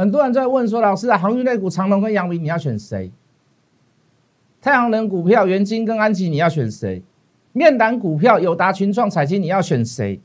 很多人在问说，老师啊，航运类股长隆跟阳明你要选谁？太阳能股票元金跟安吉你要选谁？面板股票友达、群创、彩晶你要选谁？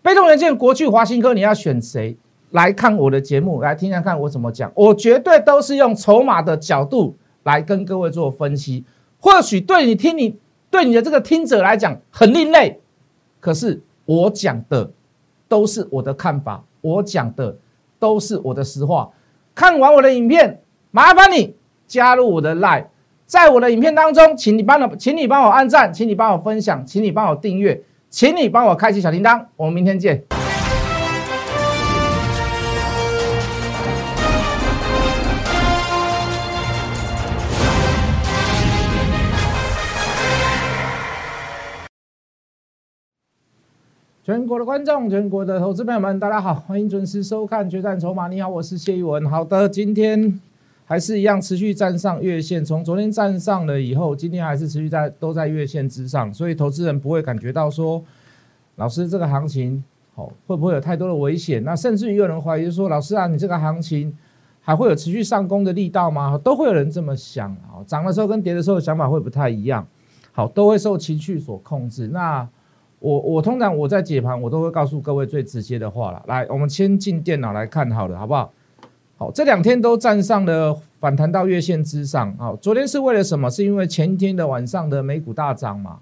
被动元件国巨、华新科你要选谁？来看我的节目，来听听看我怎么讲。我绝对都是用筹码的角度来跟各位做分析。或许对你听你对你的这个听者来讲很另类，可是我讲的都是我的看法，我讲的都是我的实话。看完我的影片，麻烦你加入我的 Line，在我的影片当中，请你帮我，请你帮我按赞，请你帮我分享，请你帮我订阅，请你帮我开启小铃铛。我们明天见。全国的观众，全国的投资朋友们，大家好，欢迎准时收看《决战筹码》。你好，我是谢一文。好的，今天还是一样持续站上月线，从昨天站上了以后，今天还是持续在都在月线之上，所以投资人不会感觉到说，老师这个行情好会不会有太多的危险？那甚至于有人怀疑说，老师啊，你这个行情还会有持续上攻的力道吗？都会有人这么想啊。涨的时候跟跌的时候想法会不太一样，好，都会受情绪所控制。那我我通常我在解盘，我都会告诉各位最直接的话了。来，我们先进电脑来看好了，好不好？好，这两天都站上了反弹到月线之上。好，昨天是为了什么？是因为前天的晚上的美股大涨嘛？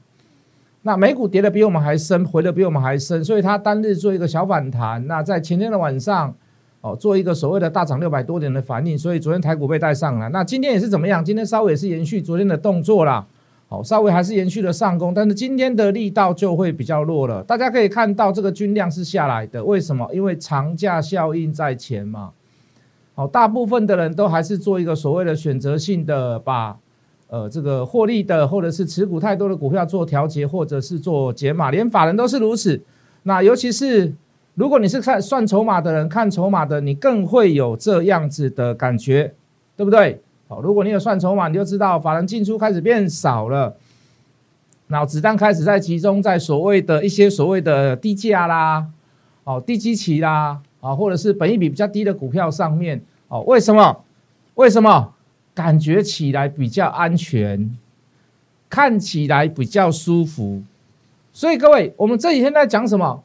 那美股跌的比我们还深，回的比我们还深，所以它单日做一个小反弹。那在前天的晚上，哦，做一个所谓的大涨六百多点的反应，所以昨天台股被带上了。那今天也是怎么样？今天稍微也是延续昨天的动作啦。好，稍微还是延续了上攻，但是今天的力道就会比较弱了。大家可以看到，这个均量是下来的，为什么？因为长假效应在前嘛。好，大部分的人都还是做一个所谓的选择性的，把呃这个获利的或者是持股太多的股票做调节，或者是做解码，连法人都是如此。那尤其是如果你是看算筹码的人，看筹码的，你更会有这样子的感觉，对不对？好，如果你有算筹码，你就知道法人进出开始变少了，然后子弹开始在集中在所谓的一些所谓的低价啦，哦低基期啦，啊或者是本益比比较低的股票上面，哦为什么？为什么？感觉起来比较安全，看起来比较舒服，所以各位，我们这几天在讲什么？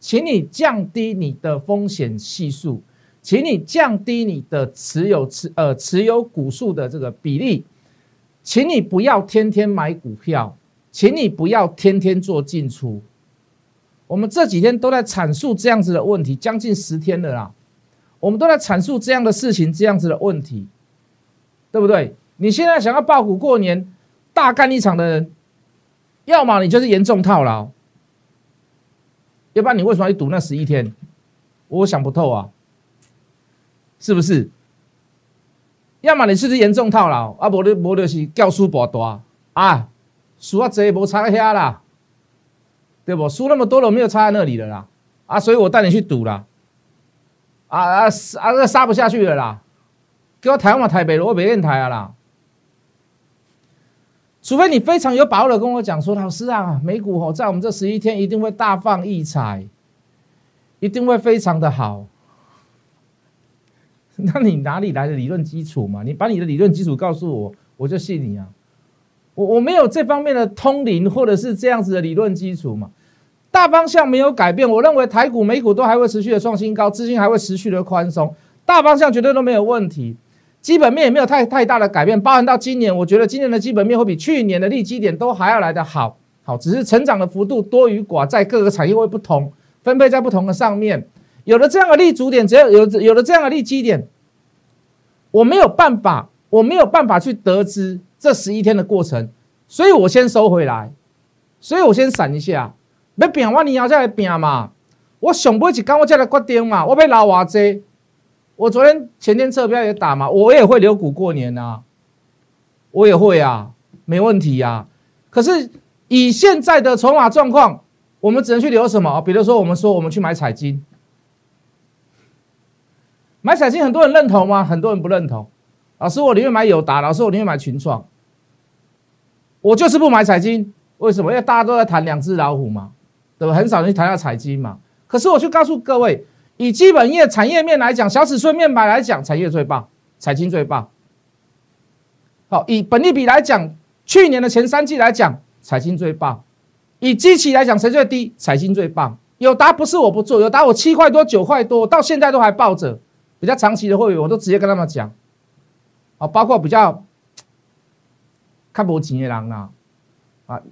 请你降低你的风险系数。请你降低你的持有持呃持有股数的这个比例，请你不要天天买股票，请你不要天天做进出。我们这几天都在阐述这样子的问题，将近十天了啦，我们都在阐述这样的事情，这样子的问题，对不对？你现在想要爆股过年大干一场的人，要么你就是严重套牢，要不然你为什么要赌那十一天？我想不透啊。是不是？要么你是不是严重套牢啊？无你无就是教输博大啊，输啊这无差遐啦，对不？输那么多了，没有差在那里了啦啊！所以我带你去赌啦，啊啊啊！杀不下去了啦，给我台湾台北，我北电台啊啦。除非你非常有把握的跟我讲说，老师啊，美股吼在我们这十一天一定会大放异彩，一定会非常的好。那你哪里来的理论基础嘛？你把你的理论基础告诉我，我就信你啊！我我没有这方面的通灵或者是这样子的理论基础嘛？大方向没有改变，我认为台股、美股都还会持续的创新高，资金还会持续的宽松，大方向绝对都没有问题。基本面也没有太太大的改变，包含到今年，我觉得今年的基本面会比去年的利基点都还要来得好，好，只是成长的幅度多与寡在各个产业会不同，分配在不同的上面。有了这样的立足点，只要有有了这样的立基点，我没有办法，我没有办法去得知这十一天的过程，所以我先收回来，所以我先闪一下，要变我你要再来变嘛，我想不起刚我再来决定嘛，我被老瓦这，我昨天前天车票也打嘛，我也会留股过年呐，我也会啊，没问题呀。可是以现在的筹码状况，我们只能去留什么？比如说，我们说我们去买彩金。买彩金很多人认同吗？很多人不认同。老师，我宁愿买友达。老师，我宁愿买群创。我就是不买彩金，为什么？因为大家都在谈两只老虎嘛，对吧？很少人去谈到彩金嘛。可是我去告诉各位，以基本业产业面来讲，小尺寸面板来讲，产业最棒，财经最棒。好，以本利比来讲，去年的前三季来讲，财经最棒。以机器来讲，谁最低？财经最棒。友达不是我不做，友达我七块多、九块多，到现在都还抱着。比较长期的会员，我都直接跟他们讲。啊，包括比较看不起的人啊，啊，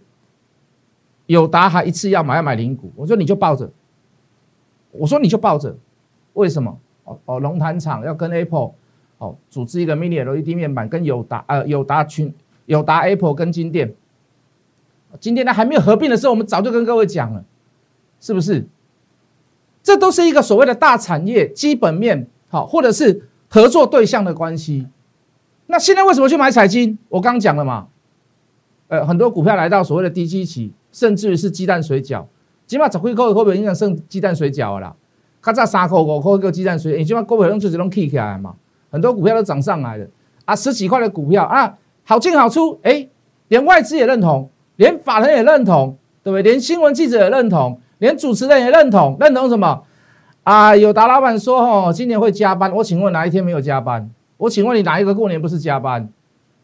友达还一次要买要买零股，我说你就抱着。我说你就抱着，为什么？哦哦，龙潭厂要跟 Apple 哦组织一个 Mini LED 面板，跟友达呃友达群友达 Apple 跟金店。今天呢还没有合并的时候，我们早就跟各位讲了，是不是？这都是一个所谓的大产业基本面，好，或者是合作对象的关系。那现在为什么去买彩金？我刚讲了嘛，呃，很多股票来到所谓的低基期，甚至于是鸡蛋水饺，起码十几块会不会影响剩鸡蛋水饺啦？咔嚓三块五块个鸡蛋水，你起码股票用就是拢起起来嘛，很多股票都涨上来了啊，十几块的股票啊，好进好出，哎，连外资也认同。连法人也认同，对不对？连新闻记者也认同，连主持人也认同，认同什么？啊，有达老板说，哦，今年会加班。我请问哪一天没有加班？我请问你哪一个过年不是加班？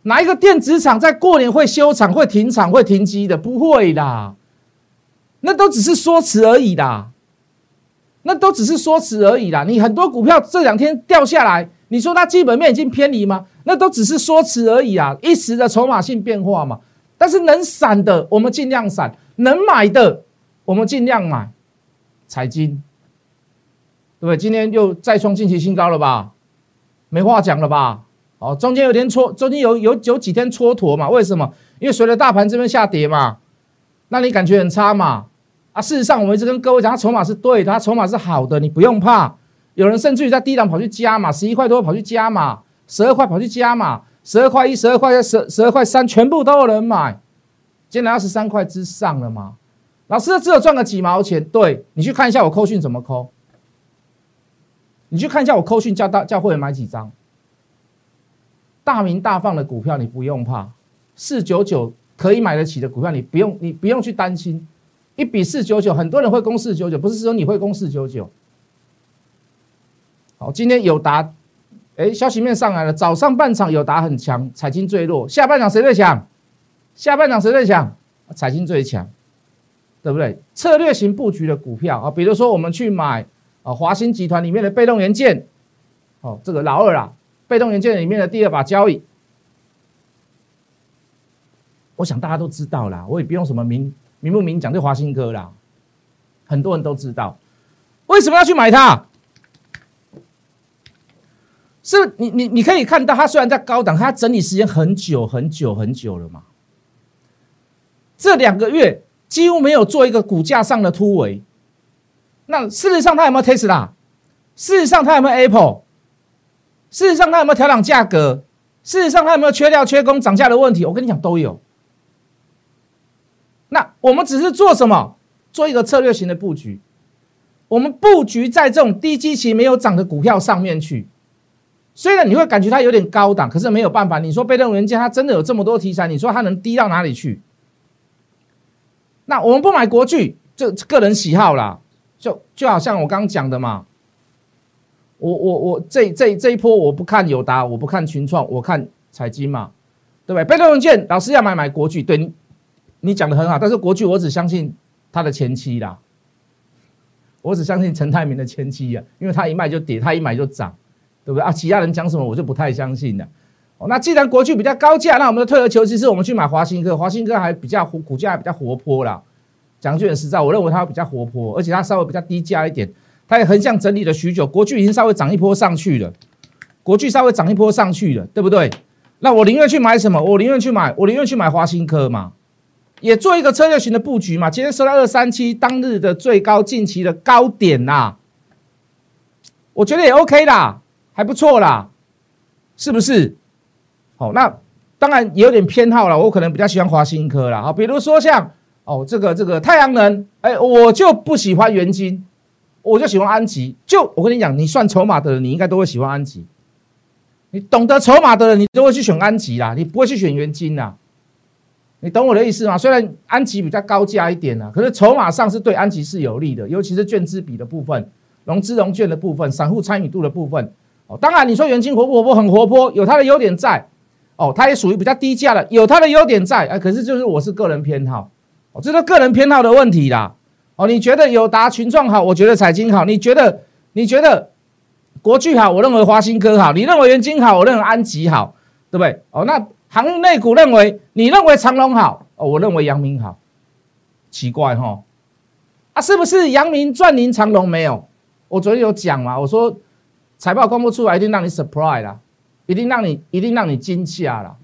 哪一个电子厂在过年会休厂、会停厂、会停机的？不会啦，那都只是说辞而已啦，那都只是说辞而已啦。你很多股票这两天掉下来，你说它基本面已经偏离吗？那都只是说辞而已啊，一时的筹码性变化嘛。但是能闪的，我们尽量闪；能买的，我们尽量买。财经，对不对？今天又再创近期新高了吧？没话讲了吧？哦，中间有天蹉，中间有有有几天蹉跎嘛？为什么？因为随着大盘这边下跌嘛，那你感觉很差嘛？啊，事实上我们一直跟各位讲，它筹码是对的，它筹码是好的，你不用怕。有人甚至于在低档跑去加嘛，十一块多跑去加嘛，十二块跑去加嘛。十二块一、十二块二、十十二块三，全部都有人买，今天来到十三块之上了嘛？老师只有赚个几毛钱，对你去看一下我扣讯怎么扣，你去看一下我扣讯叫大叫会员买几张，大名大放的股票你不用怕，四九九可以买得起的股票你不用你不用去担心，一比四九九，很多人会攻四九九，不是说你会攻四九九。好，今天有答。哎，消息面上来了。早上半场有达很强，财经最弱。下半场谁最强？下半场谁最强？财经最强，对不对？策略型布局的股票啊，比如说我们去买华兴集团里面的被动元件，哦，这个老二啦，被动元件里面的第二把交椅。我想大家都知道啦，我也不用什么明明不明讲，就华兴科啦，很多人都知道。为什么要去买它？是你你你可以看到，它虽然在高档，它整理时间很久很久很久了嘛。这两个月几乎没有做一个股价上的突围。那事实上它有没有 Tesla？事实上它有没有 Apple？事实上它有没有调整价格？事实上它有没有缺料缺工涨价的问题？我跟你讲都有。那我们只是做什么？做一个策略型的布局。我们布局在这种低基期没有涨的股票上面去。虽然你会感觉它有点高档，可是没有办法。你说被动元件它真的有这么多题材，你说它能低到哪里去？那我们不买国巨，就个人喜好啦。就就好像我刚刚讲的嘛，我我我这这这一波我不看友达，我不看群创，我看彩金嘛，对不对？被动文件老师要买买国巨，对你你讲的很好，但是国巨我只相信他的前期啦，我只相信陈泰明的前期啊，因为他一卖就跌，他一买就涨。对不对啊？其他人讲什么我就不太相信了。那既然国巨比较高价，那我们的退而求其次，我们去买华兴科。华兴科还比较，股价还比较活泼啦。讲句很实在，我认为它比较活泼，而且它稍微比较低价一点。它也横向整理了许久，国巨已经稍微涨一波上去了。国巨稍微涨一波上去了，对不对？那我宁愿去买什么？我宁愿去买，我宁愿去买华新科嘛，也做一个策略型的布局嘛。今天收到二三七当日的最高近期的高点呐，我觉得也 OK 啦。还不错啦，是不是？好，那当然也有点偏好了。我可能比较喜欢华新科啦。好，比如说像哦，这个这个太阳能，哎，我就不喜欢元晶，我就喜欢安吉。就我跟你讲，你算筹码的人，你应该都会喜欢安吉。你懂得筹码的人，你都会去选安吉啦，你不会去选元晶啦。你懂我的意思吗？虽然安吉比较高价一点啦，可是筹码上是对安吉是有利的，尤其是券资比的部分。融资融券的部分，散户参与度的部分。哦，当然你说元金活不活泼？很活泼，有它的优点在。哦，它也属于比较低价的，有它的优点在。哎，可是就是我是个人偏好，哦，这是个人偏好的问题啦。哦，你觉得友达群创好，我觉得彩金好。你觉得你觉得国巨好，我认为华新科好。你认为元金好，我认为安吉好，对不对？哦，那航运内股认为你认为长隆好，哦，我认为阳明好。奇怪哈，啊，是不是阳明赚您长隆没有？我昨天有讲嘛，我说财报公布出来一定让你 surprise 啦。一定让你一定让你惊吓了，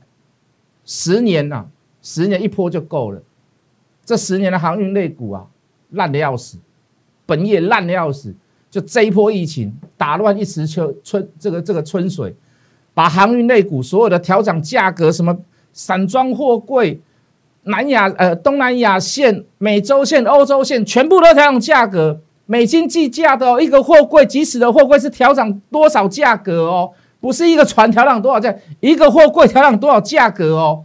十年呐，十年一波就够了。这十年的航运类股啊，烂的要死，本业烂的要死。就这一波疫情打乱一时秋春这个这个春水，把航运类股所有的调整价格，什么散装货柜、南亚呃东南亚线、美洲线、欧洲线，全部都调整价格，美金计价的哦。一个货柜，即使的货柜是调整多少价格哦？不是一个船调整多少价，一个货柜调整多少价格哦？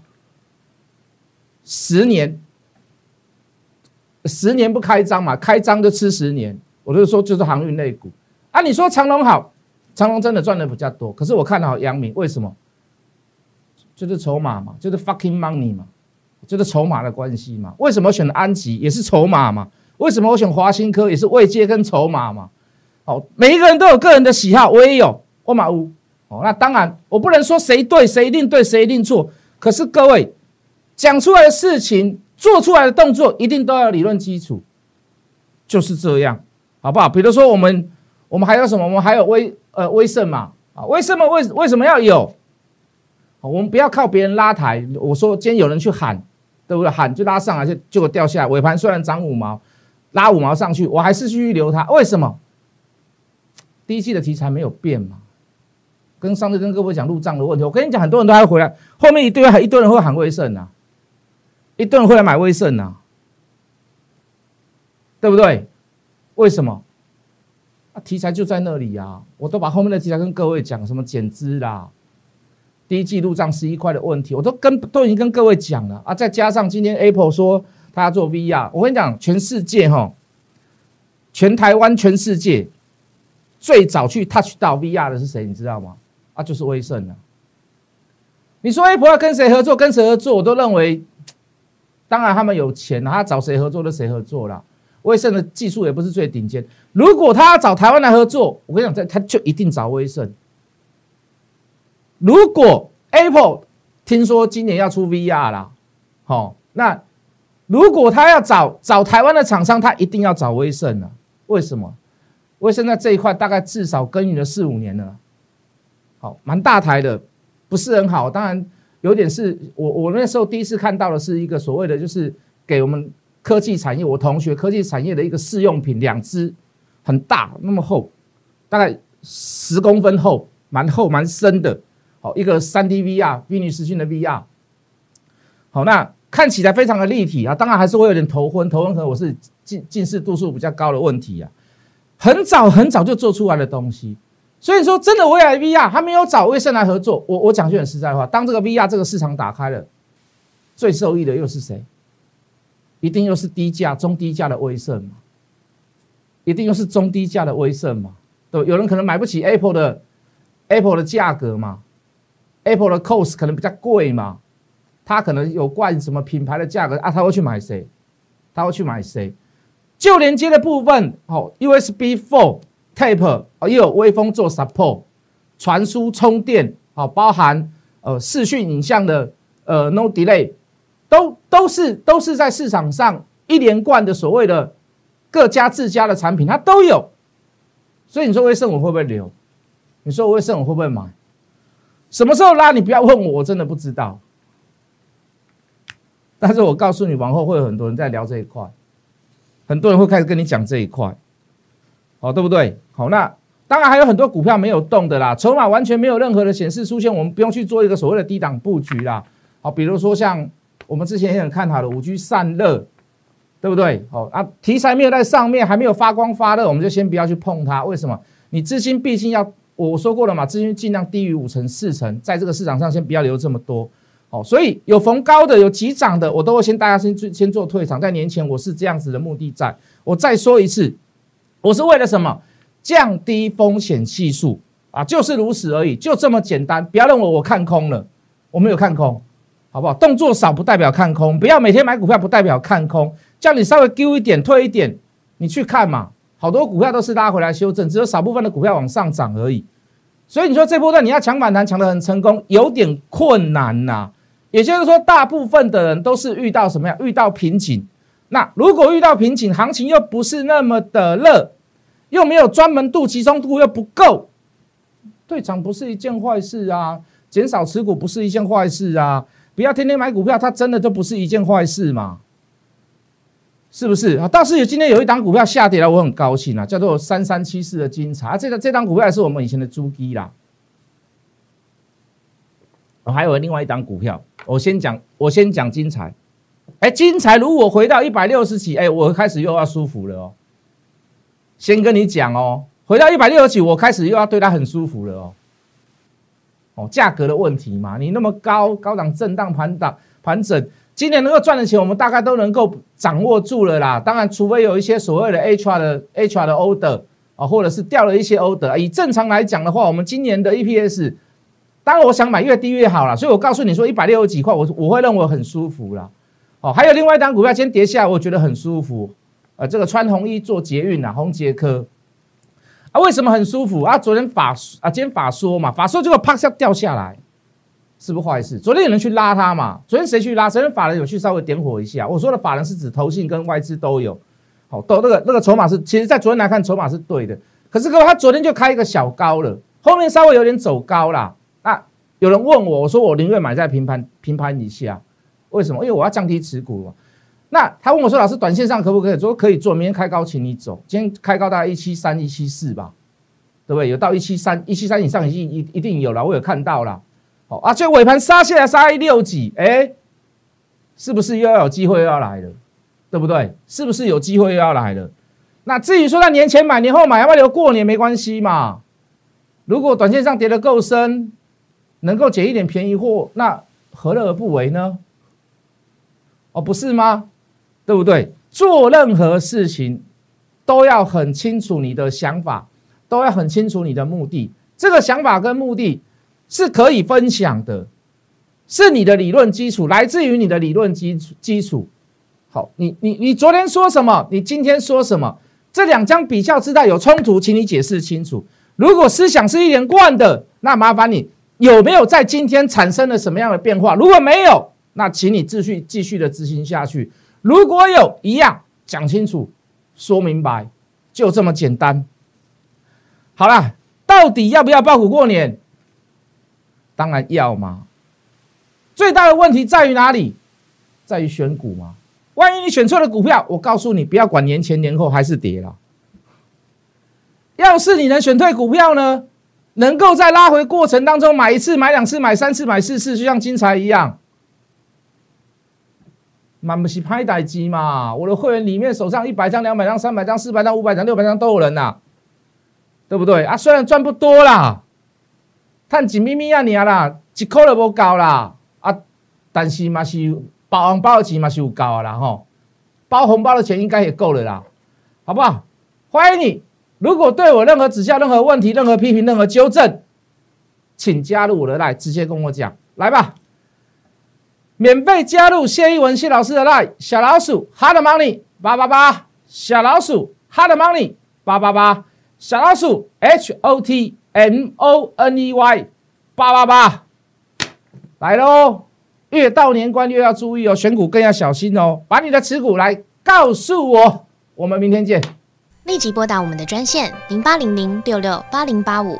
十年，十年不开张嘛，开张就吃十年。我就是说就是航运类股啊。你说长隆好，长隆真的赚的比较多，可是我看好阳明，为什么？就是筹码嘛，就是 fucking money 嘛，就是筹码的关系嘛。为什么选安吉也是筹码嘛？为什么我选华新科也是未接跟筹码嘛？好，每一个人都有个人的喜好，我也有，我马乌。哦，那当然，我不能说谁对谁一定对谁一定错。可是各位讲出来的事情、做出来的动作，一定都要理论基础，就是这样，好不好？比如说我们，我们还有什么？我们还有威呃威盛嘛？啊，为什么为为什么要有？我们不要靠别人拉抬。我说今天有人去喊，对不对？喊就拉上来，就结果掉下来。尾盘虽然涨五毛，拉五毛上去，我还是继续留它。为什么？第一季的题材没有变嘛？跟上次跟各位讲入账的问题，我跟你讲，很多人都还回来，后面一堆还一堆人会喊威盛呐，一顿会来买威盛呐，对不对？为什么？啊，题材就在那里呀，我都把后面的题材跟各位讲，什么减资啦，第一季入账十一块的问题，我都跟都已经跟各位讲了啊，再加上今天 Apple 说他要做 VR，我跟你讲，全世界哈，全台湾全世界最早去 touch 到 VR 的是谁？你知道吗？啊，就是威盛了。你说 Apple 要跟谁合作？跟谁合作？我都认为，当然他们有钱他找谁合作就谁合作了。威盛的技术也不是最顶尖。如果他要找台湾来合作，我跟你讲，他他就一定找威盛。如果 Apple 听说今年要出 VR 啦，好，那如果他要找找台湾的厂商，他一定要找威盛了。为什么？威盛在这一块大概至少耕耘了四五年了。好，蛮大台的，不是很好。当然，有点是我我那时候第一次看到的是一个所谓的，就是给我们科技产业，我同学科技产业的一个试用品，两只很大，那么厚，大概十公分厚，蛮厚蛮深的。好，一个三 D VR，虚拟实境的 VR。好，那看起来非常的立体啊，当然还是会有点头昏，头昏可能我是近近视度数比较高的问题啊。很早很早就做出来的东西。所以说，真的未来 VR 他没有找威盛来合作。我我讲句很实在话，当这个 VR 这个市场打开了，最受益的又是谁？一定又是低价、中低价的威盛嘛？一定又是中低价的威盛嘛？对，有人可能买不起 Apple 的 Apple 的价格嘛？Apple 的 cost 可能比较贵嘛？他可能有冠什么品牌的价格啊？他会去买谁？他会去买谁？就连接的部分，好，USB Four。Tape 哦，又有微风做 support，传输充电哦，包含呃视讯影像的呃 no delay，都都是都是在市场上一连贯的所谓的各家自家的产品，它都有。所以你说威盛我会不会留？你说威盛我会不会买？什么时候拉？你不要问我，我真的不知道。但是我告诉你，往后会有很多人在聊这一块，很多人会开始跟你讲这一块。哦，对不对？好，那当然还有很多股票没有动的啦，筹码完全没有任何的显示出现，我们不用去做一个所谓的低档布局啦。好，比如说像我们之前也很看好的五 G 散热，对不对？好啊，题材没有在上面，还没有发光发热，我们就先不要去碰它。为什么？你资金毕竟要我说过了嘛，资金尽量低于五成四成，在这个市场上先不要留这么多。哦，所以有逢高的，有急涨的，我都会先大家先先做退场。在年前我是这样子的目的，在我再说一次。我是为了什么？降低风险系数啊，就是如此而已，就这么简单。不要认为我看空了，我没有看空，好不好？动作少不代表看空，不要每天买股票不代表看空，叫你稍微丢一点退一点，你去看嘛。好多股票都是拉回来修正，只有少部分的股票往上涨而已。所以你说这波段你要抢反弹抢得很成功，有点困难呐。也就是说，大部分的人都是遇到什么呀？遇到瓶颈。那如果遇到瓶颈，行情又不是那么的热，又没有专门度，集中度又不够，退场不是一件坏事啊。减少持股不是一件坏事啊。不要天天买股票，它真的就不是一件坏事嘛。是不是啊？倒是有今天有一档股票下跌了，我很高兴啊，叫做三三七四的金财，这个这档股票也是我们以前的猪基啦。我还有另外一档股票，我先讲，我先讲金彩。哎，金财如果回到一百六十几，哎，我开始又要舒服了哦。先跟你讲哦，回到一百六十几，我开始又要对它很舒服了哦。哦，价格的问题嘛，你那么高高档震荡盘档盘整。今年能够赚的钱，我们大概都能够掌握住了啦。当然，除非有一些所谓的 HR 的 HR 的 order 啊，或者是掉了一些 order。以正常来讲的话，我们今年的 EPS，当然我想买越低越好啦。所以我告诉你说，一百六十几块，我我会认为很舒服啦。哦，还有另外一单股票，今天跌下来，我觉得很舒服。呃，这个穿红衣做捷运啊，红杰科啊，为什么很舒服啊？昨天法啊，今天法说嘛，法说结果啪下掉下来。是不是坏事？昨天有人去拉他嘛？昨天谁去拉？昨天法人有去稍微点火一下。我说的法人是指投信跟外资都有，好，都那个那个筹码是，其实在昨天来看筹码是对的。可是各位，他昨天就开一个小高了，后面稍微有点走高啦。那有人问我，我说我宁愿买在平盘平盘以下，为什么？因为我要降低持股嘛。那他问我说，老师，短线上可不可以？说可以做，明天开高请你走。今天开高大概一七三一七四吧，对不对？有到一七三一七三以上已经一一定有了，我有看到了。啊，就尾盘杀下来杀一六几，哎，是不是又要有机会又要来了，对不对？是不是有机会又要来了？那至于说在年前买、年后买，要不要留过年没关系嘛？如果短线上跌得够深，能够捡一点便宜货，那何乐而不为呢？哦，不是吗？对不对？做任何事情都要很清楚你的想法，都要很清楚你的目的。这个想法跟目的。是可以分享的，是你的理论基础，来自于你的理论基础基础。好，你你你昨天说什么？你今天说什么？这两张比较之带有冲突，请你解释清楚。如果思想是一连贯的，那麻烦你有没有在今天产生了什么样的变化？如果没有，那请你继续继续的执行下去。如果有一样讲清楚，说明白，就这么简单。好了，到底要不要报股过年？当然要嘛，最大的问题在于哪里？在于选股嘛。万一你选错了股票，我告诉你，不要管年前年后还是跌了。要是你能选对股票呢，能够在拉回过程当中买一次、买两次、买三次、买四次，就像金财一样，满不是拍歹机嘛。我的会员里面手上一百张、两百张、三百张、四百张、五百张、六百张都有人呐，对不对啊？虽然赚不多啦。赚一咪咪啊，你啊啦，一块都无够啦啊！但是嘛是包红包的钱嘛是有够啊啦吼，包红包的钱应该也够了啦，好不好？欢迎你，如果对我任何指教、任何问题、任何批评、任何纠正，请加入我的来直接跟我讲，来吧，免费加入谢一文谢老师的 line，小老鼠 hard money 八八八，小老鼠 hard money 八八八，小老鼠 h o t。M O N E Y 八八八来喽！越到年关越要注意哦，选股更要小心哦。把你的持股来告诉我，我们明天见。立即拨打我们的专线零八零零六六八零八五